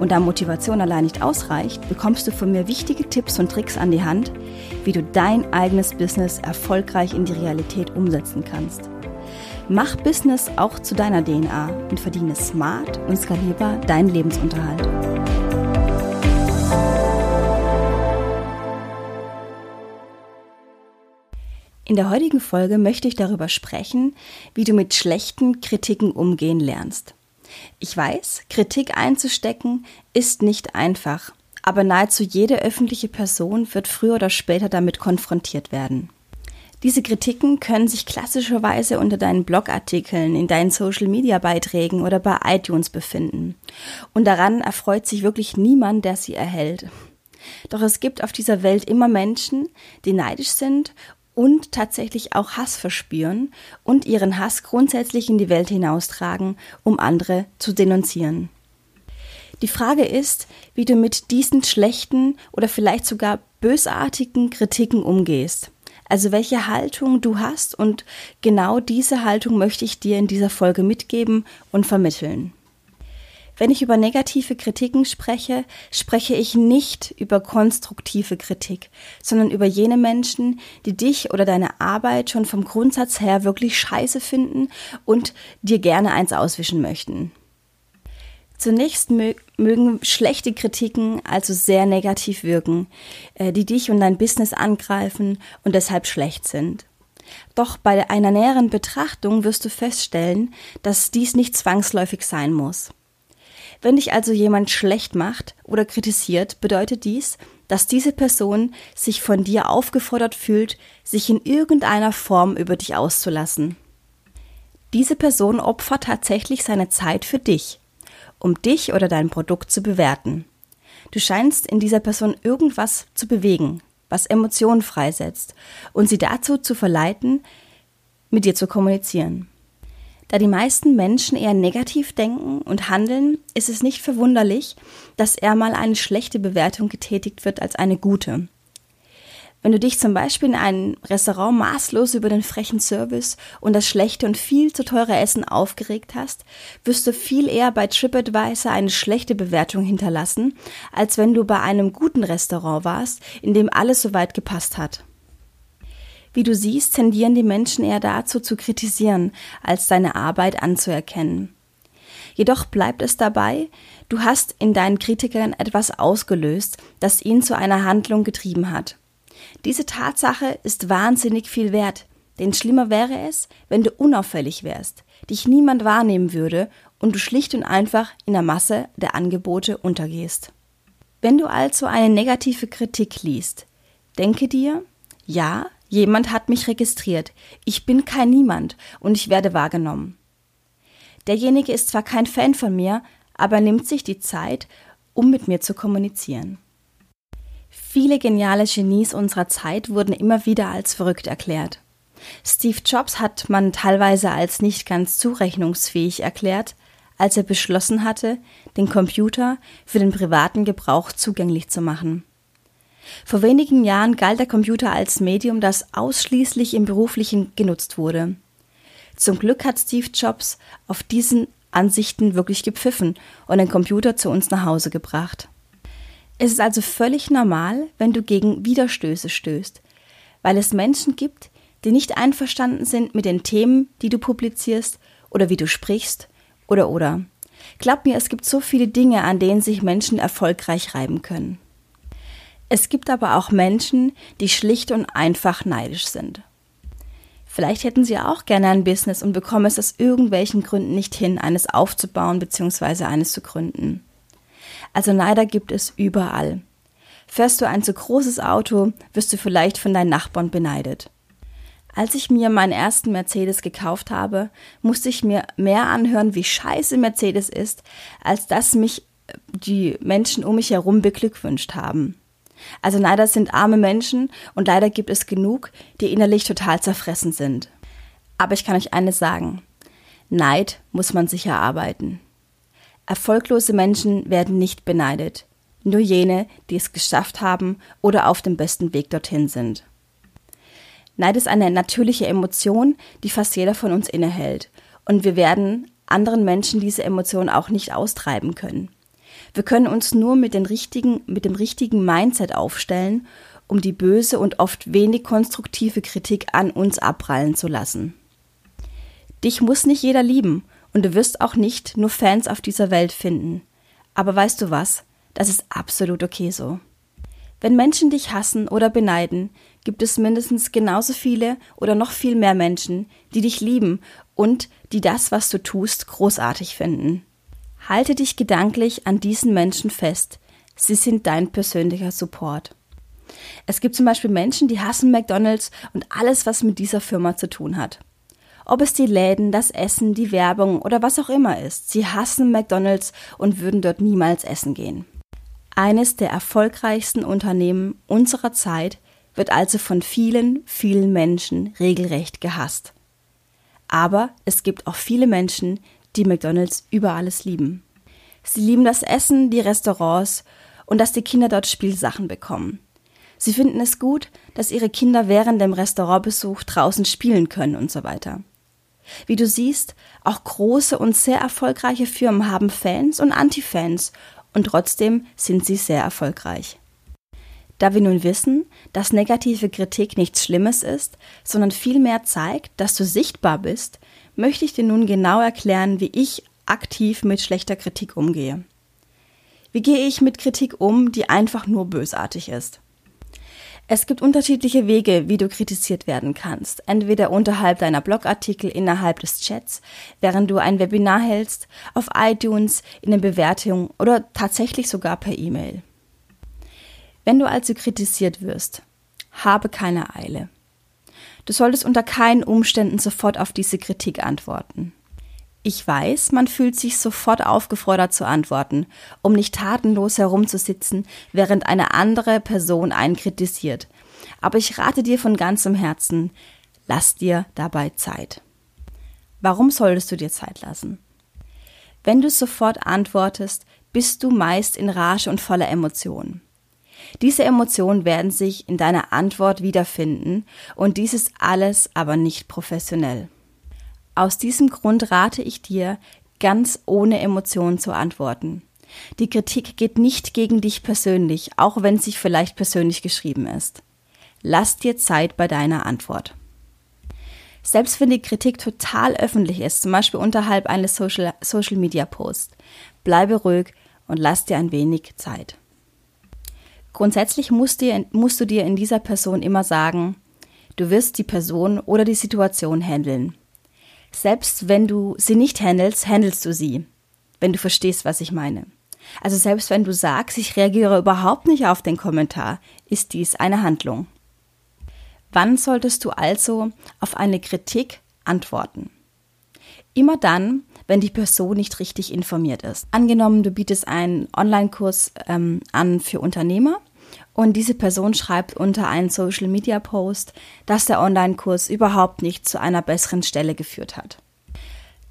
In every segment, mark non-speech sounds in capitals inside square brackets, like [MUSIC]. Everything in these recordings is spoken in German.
Und da Motivation allein nicht ausreicht, bekommst du von mir wichtige Tipps und Tricks an die Hand, wie du dein eigenes Business erfolgreich in die Realität umsetzen kannst. Mach Business auch zu deiner DNA und verdiene smart und skalierbar deinen Lebensunterhalt. In der heutigen Folge möchte ich darüber sprechen, wie du mit schlechten Kritiken umgehen lernst. Ich weiß, Kritik einzustecken ist nicht einfach, aber nahezu jede öffentliche Person wird früher oder später damit konfrontiert werden. Diese Kritiken können sich klassischerweise unter deinen Blogartikeln, in deinen Social-Media-Beiträgen oder bei iTunes befinden. Und daran erfreut sich wirklich niemand, der sie erhält. Doch es gibt auf dieser Welt immer Menschen, die neidisch sind und tatsächlich auch Hass verspüren und ihren Hass grundsätzlich in die Welt hinaustragen, um andere zu denunzieren. Die Frage ist, wie du mit diesen schlechten oder vielleicht sogar bösartigen Kritiken umgehst. Also welche Haltung du hast und genau diese Haltung möchte ich dir in dieser Folge mitgeben und vermitteln. Wenn ich über negative Kritiken spreche, spreche ich nicht über konstruktive Kritik, sondern über jene Menschen, die dich oder deine Arbeit schon vom Grundsatz her wirklich scheiße finden und dir gerne eins auswischen möchten. Zunächst mögen schlechte Kritiken also sehr negativ wirken, äh, die dich und dein Business angreifen und deshalb schlecht sind. Doch bei einer näheren Betrachtung wirst du feststellen, dass dies nicht zwangsläufig sein muss. Wenn dich also jemand schlecht macht oder kritisiert, bedeutet dies, dass diese Person sich von dir aufgefordert fühlt, sich in irgendeiner Form über dich auszulassen. Diese Person opfert tatsächlich seine Zeit für dich, um dich oder dein Produkt zu bewerten. Du scheinst in dieser Person irgendwas zu bewegen, was Emotionen freisetzt und sie dazu zu verleiten, mit dir zu kommunizieren. Da die meisten Menschen eher negativ denken und handeln, ist es nicht verwunderlich, dass eher mal eine schlechte Bewertung getätigt wird als eine gute. Wenn du dich zum Beispiel in einem Restaurant maßlos über den frechen Service und das schlechte und viel zu teure Essen aufgeregt hast, wirst du viel eher bei TripAdvisor eine schlechte Bewertung hinterlassen, als wenn du bei einem guten Restaurant warst, in dem alles soweit gepasst hat. Wie du siehst, tendieren die Menschen eher dazu zu kritisieren, als deine Arbeit anzuerkennen. Jedoch bleibt es dabei, du hast in deinen Kritikern etwas ausgelöst, das ihn zu einer Handlung getrieben hat. Diese Tatsache ist wahnsinnig viel wert, denn schlimmer wäre es, wenn du unauffällig wärst, dich niemand wahrnehmen würde und du schlicht und einfach in der Masse der Angebote untergehst. Wenn du also eine negative Kritik liest, denke dir, ja, Jemand hat mich registriert. Ich bin kein Niemand und ich werde wahrgenommen. Derjenige ist zwar kein Fan von mir, aber nimmt sich die Zeit, um mit mir zu kommunizieren. Viele geniale Genies unserer Zeit wurden immer wieder als verrückt erklärt. Steve Jobs hat man teilweise als nicht ganz zurechnungsfähig erklärt, als er beschlossen hatte, den Computer für den privaten Gebrauch zugänglich zu machen. Vor wenigen Jahren galt der Computer als Medium, das ausschließlich im beruflichen genutzt wurde. Zum Glück hat Steve Jobs auf diesen Ansichten wirklich gepfiffen und den Computer zu uns nach Hause gebracht. Es ist also völlig normal, wenn du gegen Widerstöße stößt, weil es Menschen gibt, die nicht einverstanden sind mit den Themen, die du publizierst oder wie du sprichst oder oder. Glaub mir, es gibt so viele Dinge, an denen sich Menschen erfolgreich reiben können. Es gibt aber auch Menschen, die schlicht und einfach neidisch sind. Vielleicht hätten sie auch gerne ein Business und bekommen es aus irgendwelchen Gründen nicht hin, eines aufzubauen bzw. eines zu gründen. Also Neider gibt es überall. Fährst du ein zu großes Auto, wirst du vielleicht von deinen Nachbarn beneidet. Als ich mir meinen ersten Mercedes gekauft habe, musste ich mir mehr anhören, wie scheiße Mercedes ist, als dass mich die Menschen um mich herum beglückwünscht haben. Also Neider sind arme Menschen und leider gibt es genug, die innerlich total zerfressen sind. Aber ich kann euch eines sagen. Neid muss man sich erarbeiten. Erfolglose Menschen werden nicht beneidet. Nur jene, die es geschafft haben oder auf dem besten Weg dorthin sind. Neid ist eine natürliche Emotion, die fast jeder von uns innehält. Und wir werden anderen Menschen diese Emotion auch nicht austreiben können. Wir können uns nur mit, den richtigen, mit dem richtigen Mindset aufstellen, um die böse und oft wenig konstruktive Kritik an uns abprallen zu lassen. Dich muss nicht jeder lieben und du wirst auch nicht nur Fans auf dieser Welt finden. Aber weißt du was? Das ist absolut okay so. Wenn Menschen dich hassen oder beneiden, gibt es mindestens genauso viele oder noch viel mehr Menschen, die dich lieben und die das, was du tust, großartig finden. Halte dich gedanklich an diesen Menschen fest. Sie sind dein persönlicher Support. Es gibt zum Beispiel Menschen, die hassen McDonald's und alles, was mit dieser Firma zu tun hat. Ob es die Läden, das Essen, die Werbung oder was auch immer ist, sie hassen McDonald's und würden dort niemals essen gehen. Eines der erfolgreichsten Unternehmen unserer Zeit wird also von vielen, vielen Menschen regelrecht gehasst. Aber es gibt auch viele Menschen, die McDonald's über alles lieben. Sie lieben das Essen, die Restaurants und dass die Kinder dort Spielsachen bekommen. Sie finden es gut, dass ihre Kinder während dem Restaurantbesuch draußen spielen können und so weiter. Wie du siehst, auch große und sehr erfolgreiche Firmen haben Fans und Antifans und trotzdem sind sie sehr erfolgreich. Da wir nun wissen, dass negative Kritik nichts Schlimmes ist, sondern vielmehr zeigt, dass du sichtbar bist, möchte ich dir nun genau erklären, wie ich aktiv mit schlechter Kritik umgehe. Wie gehe ich mit Kritik um, die einfach nur bösartig ist? Es gibt unterschiedliche Wege, wie du kritisiert werden kannst. Entweder unterhalb deiner Blogartikel innerhalb des Chats, während du ein Webinar hältst, auf iTunes, in den Bewertungen oder tatsächlich sogar per E-Mail. Wenn du also kritisiert wirst, habe keine Eile. Du solltest unter keinen Umständen sofort auf diese Kritik antworten. Ich weiß, man fühlt sich sofort aufgefordert zu antworten, um nicht tatenlos herumzusitzen, während eine andere Person einen kritisiert. Aber ich rate dir von ganzem Herzen, lass dir dabei Zeit. Warum solltest du dir Zeit lassen? Wenn du sofort antwortest, bist du meist in Rage und voller Emotionen. Diese Emotionen werden sich in deiner Antwort wiederfinden und dies ist alles aber nicht professionell. Aus diesem Grund rate ich dir, ganz ohne Emotionen zu antworten. Die Kritik geht nicht gegen dich persönlich, auch wenn sie vielleicht persönlich geschrieben ist. Lass dir Zeit bei deiner Antwort. Selbst wenn die Kritik total öffentlich ist, zum Beispiel unterhalb eines Social, Social Media Posts, bleibe ruhig und lass dir ein wenig Zeit. Grundsätzlich musst, dir, musst du dir in dieser Person immer sagen, du wirst die Person oder die Situation handeln. Selbst wenn du sie nicht handelst, handelst du sie, wenn du verstehst, was ich meine. Also selbst wenn du sagst, ich reagiere überhaupt nicht auf den Kommentar, ist dies eine Handlung. Wann solltest du also auf eine Kritik antworten? Immer dann, wenn die Person nicht richtig informiert ist. Angenommen, du bietest einen Online-Kurs ähm, an für Unternehmer und diese Person schreibt unter einen Social-Media-Post, dass der Online-Kurs überhaupt nicht zu einer besseren Stelle geführt hat.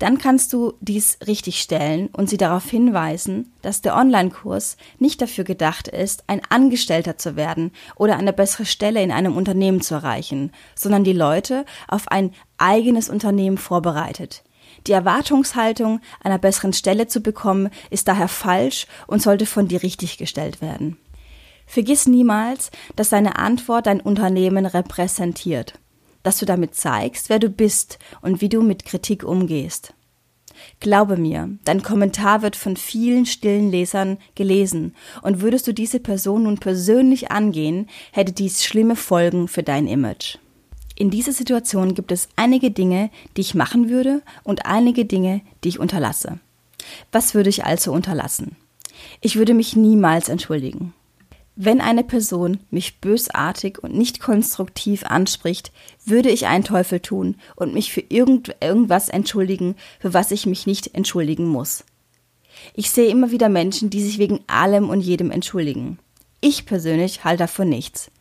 Dann kannst du dies richtig stellen und sie darauf hinweisen, dass der Online-Kurs nicht dafür gedacht ist, ein Angestellter zu werden oder eine bessere Stelle in einem Unternehmen zu erreichen, sondern die Leute auf ein eigenes Unternehmen vorbereitet. Die Erwartungshaltung, einer besseren Stelle zu bekommen, ist daher falsch und sollte von dir richtig gestellt werden. Vergiss niemals, dass deine Antwort dein Unternehmen repräsentiert, dass du damit zeigst, wer du bist und wie du mit Kritik umgehst. Glaube mir, dein Kommentar wird von vielen stillen Lesern gelesen, und würdest du diese Person nun persönlich angehen, hätte dies schlimme Folgen für dein Image. In dieser Situation gibt es einige Dinge, die ich machen würde und einige Dinge, die ich unterlasse. Was würde ich also unterlassen? Ich würde mich niemals entschuldigen. Wenn eine Person mich bösartig und nicht konstruktiv anspricht, würde ich einen Teufel tun und mich für irgend, irgendwas entschuldigen, für was ich mich nicht entschuldigen muss. Ich sehe immer wieder Menschen, die sich wegen allem und jedem entschuldigen. Ich persönlich halte davon nichts.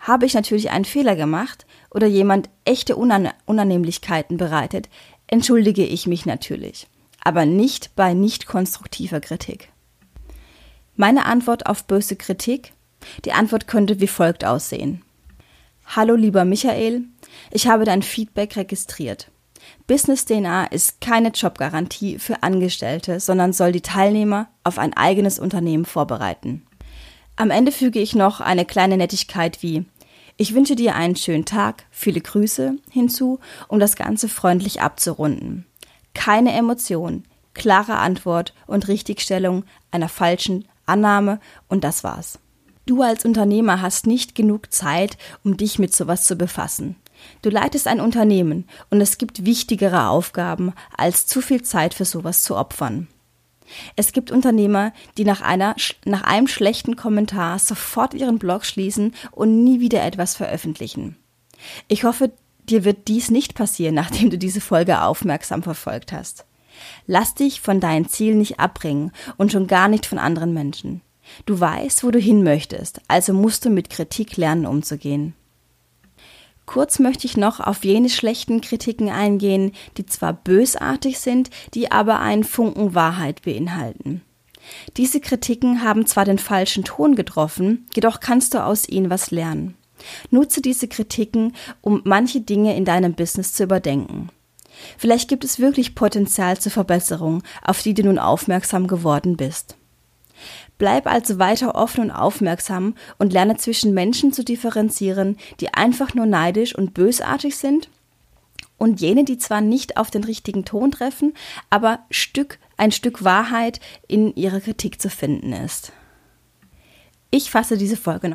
Habe ich natürlich einen Fehler gemacht oder jemand echte Unan Unannehmlichkeiten bereitet, entschuldige ich mich natürlich, aber nicht bei nicht konstruktiver Kritik. Meine Antwort auf böse Kritik? Die Antwort könnte wie folgt aussehen. Hallo lieber Michael, ich habe dein Feedback registriert. Business DNA ist keine Jobgarantie für Angestellte, sondern soll die Teilnehmer auf ein eigenes Unternehmen vorbereiten. Am Ende füge ich noch eine kleine Nettigkeit wie Ich wünsche dir einen schönen Tag, viele Grüße hinzu, um das Ganze freundlich abzurunden. Keine Emotion, klare Antwort und Richtigstellung einer falschen Annahme und das war's. Du als Unternehmer hast nicht genug Zeit, um dich mit sowas zu befassen. Du leitest ein Unternehmen und es gibt wichtigere Aufgaben, als zu viel Zeit für sowas zu opfern. Es gibt Unternehmer, die nach, einer, nach einem schlechten Kommentar sofort ihren Blog schließen und nie wieder etwas veröffentlichen. Ich hoffe, dir wird dies nicht passieren, [LAUGHS] nachdem du diese Folge aufmerksam verfolgt hast. Lass dich von deinen Zielen nicht abbringen und schon gar nicht von anderen Menschen. Du weißt, wo du hin möchtest, also musst du mit Kritik lernen umzugehen. Kurz möchte ich noch auf jene schlechten Kritiken eingehen, die zwar bösartig sind, die aber einen Funken Wahrheit beinhalten. Diese Kritiken haben zwar den falschen Ton getroffen, jedoch kannst du aus ihnen was lernen. Nutze diese Kritiken, um manche Dinge in deinem Business zu überdenken. Vielleicht gibt es wirklich Potenzial zur Verbesserung, auf die du nun aufmerksam geworden bist. Bleib also weiter offen und aufmerksam und lerne zwischen Menschen zu differenzieren, die einfach nur neidisch und bösartig sind und jene, die zwar nicht auf den richtigen Ton treffen, aber Stück, ein Stück Wahrheit in ihrer Kritik zu finden ist. Ich fasse diese Folge